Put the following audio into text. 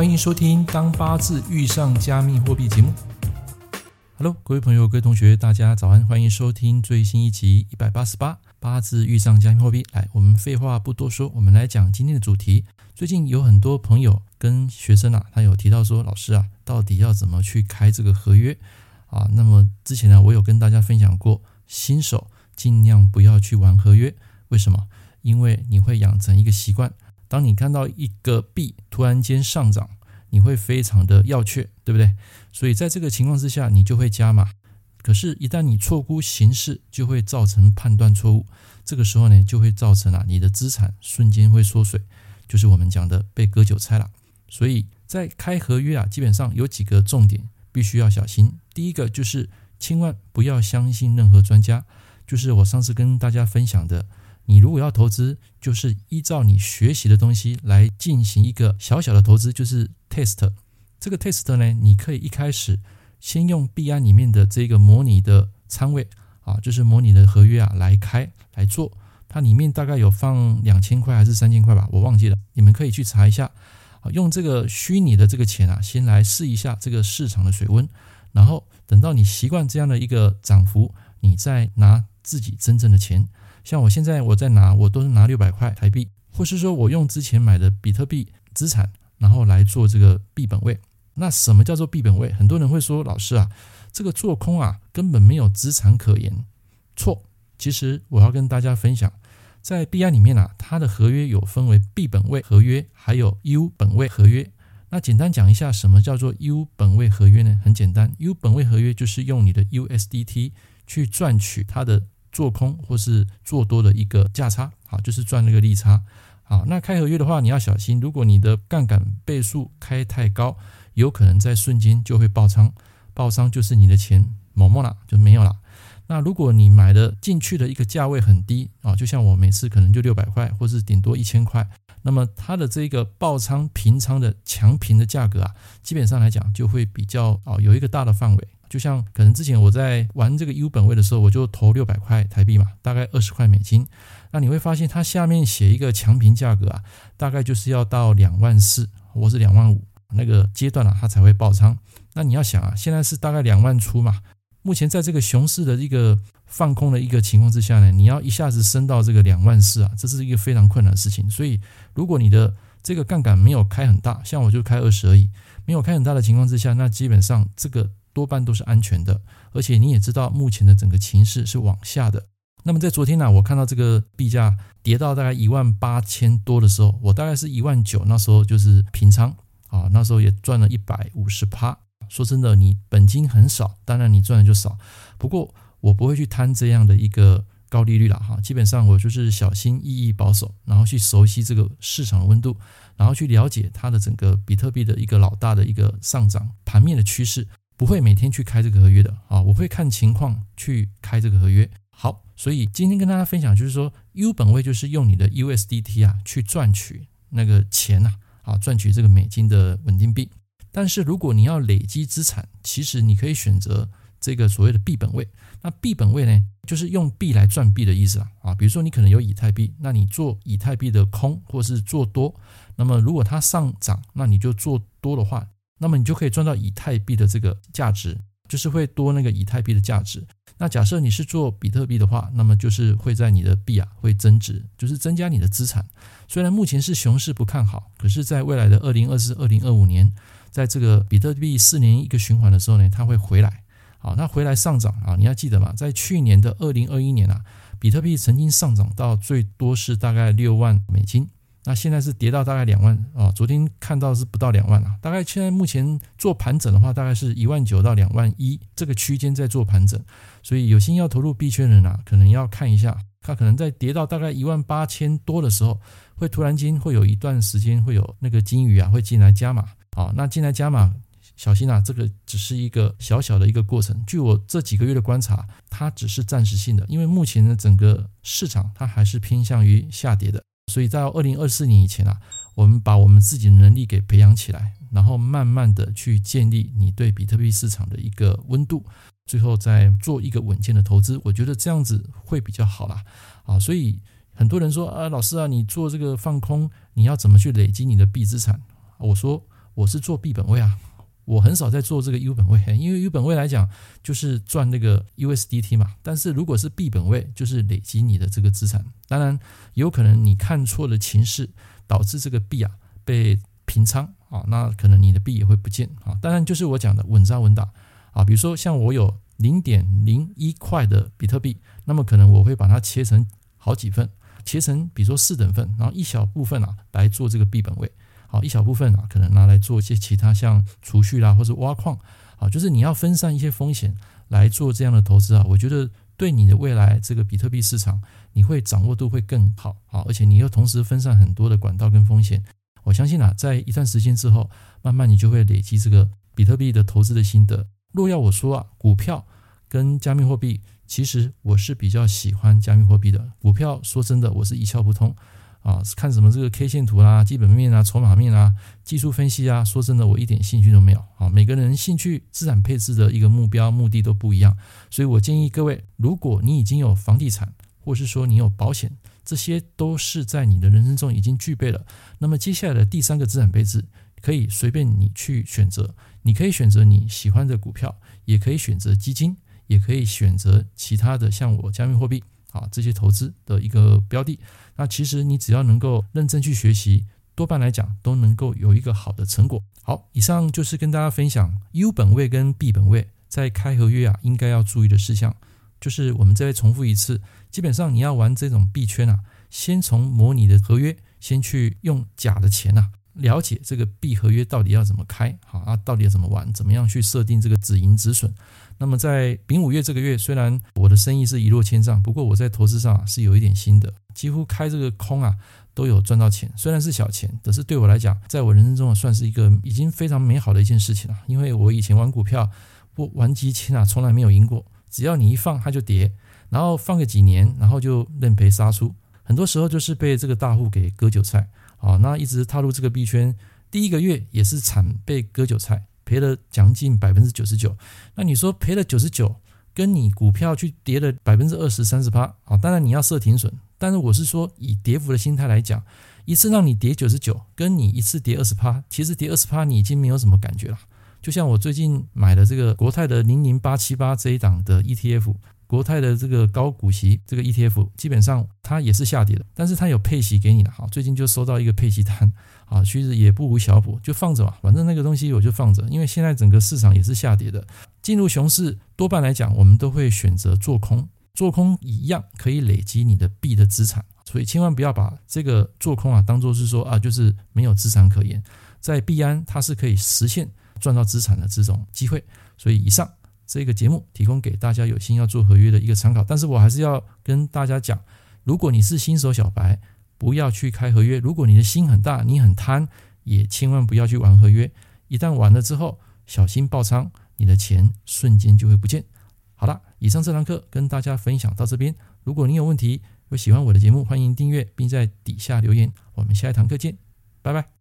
欢迎收听《当八字遇上加密货币》节目。Hello，各位朋友、各位同学，大家早安！欢迎收听最新一集一百八十八《八字遇上加密货币》。来，我们废话不多说，我们来讲今天的主题。最近有很多朋友跟学生啊，他有提到说，老师啊，到底要怎么去开这个合约啊？那么之前呢，我有跟大家分享过，新手尽量不要去玩合约。为什么？因为你会养成一个习惯，当你看到一个币突然间上涨，你会非常的要确，对不对？所以在这个情况之下，你就会加码。可是，一旦你错估形势，就会造成判断错误。这个时候呢，就会造成啊，你的资产瞬间会缩水，就是我们讲的被割韭菜了。所以在开合约啊，基本上有几个重点必须要小心。第一个就是千万不要相信任何专家，就是我上次跟大家分享的。你如果要投资，就是依照你学习的东西来进行一个小小的投资，就是 test。这个 test 呢，你可以一开始先用币安里面的这个模拟的仓位啊，就是模拟的合约啊来开来做。它里面大概有放两千块还是三千块吧，我忘记了，你们可以去查一下。啊，用这个虚拟的这个钱啊，先来试一下这个市场的水温，然后等到你习惯这样的一个涨幅，你再拿自己真正的钱。像我现在我在拿，我都是拿六百块台币，或是说我用之前买的比特币资产，然后来做这个币本位。那什么叫做币本位？很多人会说，老师啊，这个做空啊根本没有资产可言。错，其实我要跟大家分享，在币安里面啊，它的合约有分为币本位合约，还有 U 本位合约。那简单讲一下，什么叫做 U 本位合约呢？很简单，U 本位合约就是用你的 USDT 去赚取它的。做空或是做多的一个价差，好，就是赚那个利差，好，那开合约的话，你要小心，如果你的杠杆倍数开太高，有可能在瞬间就会爆仓，爆仓就是你的钱某某了，就没有了。那如果你买的进去的一个价位很低啊，就像我每次可能就六百块，或是顶多一千块，那么它的这个爆仓平仓的强平的价格啊，基本上来讲就会比较啊有一个大的范围。就像可能之前我在玩这个 U 本位的时候，我就投六百块台币嘛，大概二十块美金。那你会发现它下面写一个强平价格啊，大概就是要到两万四或是两万五那个阶段啊，它才会爆仓。那你要想啊，现在是大概两万出嘛，目前在这个熊市的一个放空的一个情况之下呢，你要一下子升到这个两万四啊，这是一个非常困难的事情。所以如果你的这个杠杆没有开很大，像我就开二十而已，没有开很大的情况之下，那基本上这个。多半都是安全的，而且你也知道，目前的整个情势是往下的。那么在昨天呢，我看到这个币价跌到大概一万八千多的时候，我大概是一万九，那时候就是平仓啊，那时候也赚了一百五十趴。说真的，你本金很少，当然你赚的就少。不过我不会去贪这样的一个高利率了哈，基本上我就是小心翼翼保守，然后去熟悉这个市场的温度，然后去了解它的整个比特币的一个老大的一个上涨盘面的趋势。不会每天去开这个合约的啊，我会看情况去开这个合约。好，所以今天跟大家分享就是说，U 本位就是用你的 USDT 啊去赚取那个钱呐，啊赚取这个美金的稳定币。但是如果你要累积资产，其实你可以选择这个所谓的币本位。那币本位呢，就是用币来赚币的意思啊啊，比如说你可能有以太币，那你做以太币的空或是做多，那么如果它上涨，那你就做多的话。那么你就可以赚到以太币的这个价值，就是会多那个以太币的价值。那假设你是做比特币的话，那么就是会在你的币啊会增值，就是增加你的资产。虽然目前是熊市不看好，可是在未来的二零二四、二零二五年，在这个比特币四年一个循环的时候呢，它会回来。好，那回来上涨啊，你要记得嘛，在去年的二零二一年啊，比特币曾经上涨到最多是大概六万美金。那现在是跌到大概两万啊，昨天看到是不到两万啊，大概现在目前做盘整的话，大概是一万九到两万一这个区间在做盘整，所以有心要投入币圈的人啊，可能要看一下，它可能在跌到大概一万八千多的时候，会突然间会有一段时间会有那个金鱼啊会进来加码。啊，那进来加码，小心啊，这个只是一个小小的一个过程，据我这几个月的观察，它只是暂时性的，因为目前的整个市场它还是偏向于下跌的。所以在二零二四年以前啊，我们把我们自己的能力给培养起来，然后慢慢的去建立你对比特币市场的一个温度，最后再做一个稳健的投资。我觉得这样子会比较好啦。啊，所以很多人说啊，老师啊，你做这个放空，你要怎么去累积你的币资产？我说我是做币本位啊，我很少在做这个 U 本位，因为 U 本位来讲就是赚那个 USDT 嘛。但是如果是币本位，就是累积你的这个资产。当然有可能你看错了情势，导致这个币啊被平仓啊，那可能你的币也会不见啊。当然就是我讲的稳扎稳打啊，比如说像我有零点零一块的比特币，那么可能我会把它切成好几份。切成，比如说四等份，然后一小部分啊来做这个币本位，好，一小部分啊可能拿来做一些其他像储蓄啦，或者挖矿，啊，就是你要分散一些风险来做这样的投资啊，我觉得对你的未来这个比特币市场，你会掌握度会更好，好，而且你又同时分散很多的管道跟风险，我相信啊，在一段时间之后，慢慢你就会累积这个比特币的投资的心得。若要我说啊，股票跟加密货币。其实我是比较喜欢加密货币的股票。说真的，我是一窍不通啊！看什么这个 K 线图啦、啊、基本面啊、筹码面啊、技术分析啊，说真的，我一点兴趣都没有啊！每个人兴趣、资产配置的一个目标、目的都不一样，所以我建议各位，如果你已经有房地产，或是说你有保险，这些都是在你的人生中已经具备了。那么接下来的第三个资产配置，可以随便你去选择，你可以选择你喜欢的股票，也可以选择基金。也可以选择其他的，像我加密货币啊这些投资的一个标的。那其实你只要能够认真去学习，多半来讲都能够有一个好的成果。好，以上就是跟大家分享 U 本位跟币本位在开合约啊应该要注意的事项。就是我们再重复一次，基本上你要玩这种币圈啊，先从模拟的合约先去用假的钱呐、啊，了解这个币合约到底要怎么开，好啊，到底要怎么玩，怎么样去设定这个止盈止损。那么在丙午月这个月，虽然我的生意是一落千丈，不过我在投资上是有一点心得，几乎开这个空啊都有赚到钱，虽然是小钱，可是对我来讲，在我人生中算是一个已经非常美好的一件事情了。因为我以前玩股票，不玩基金啊，从来没有赢过，只要你一放它就跌，然后放个几年，然后就认赔杀出，很多时候就是被这个大户给割韭菜啊。那一直踏入这个币圈，第一个月也是惨被割韭菜。赔了将近百分之九十九，那你说赔了九十九，跟你股票去跌了百分之二十三十八啊？当然你要设停损，但是我是说以跌幅的心态来讲，一次让你跌九十九，跟你一次跌二十趴，其实跌二十趴你已经没有什么感觉了。就像我最近买的这个国泰的零零八七八这一档的 ETF。国泰的这个高股息这个 ETF，基本上它也是下跌的，但是它有配息给你的。好，最近就收到一个配息单，啊，其实也不无小补，就放着吧，反正那个东西我就放着，因为现在整个市场也是下跌的。进入熊市，多半来讲，我们都会选择做空，做空一样可以累积你的币的资产，所以千万不要把这个做空啊当做是说啊就是没有资产可言，在币安它是可以实现赚到资产的这种机会，所以以上。这个节目提供给大家有心要做合约的一个参考，但是我还是要跟大家讲，如果你是新手小白，不要去开合约；如果你的心很大，你很贪，也千万不要去玩合约。一旦玩了之后，小心爆仓，你的钱瞬间就会不见。好了，以上这堂课跟大家分享到这边。如果你有问题，有喜欢我的节目，欢迎订阅并在底下留言。我们下一堂课见，拜拜。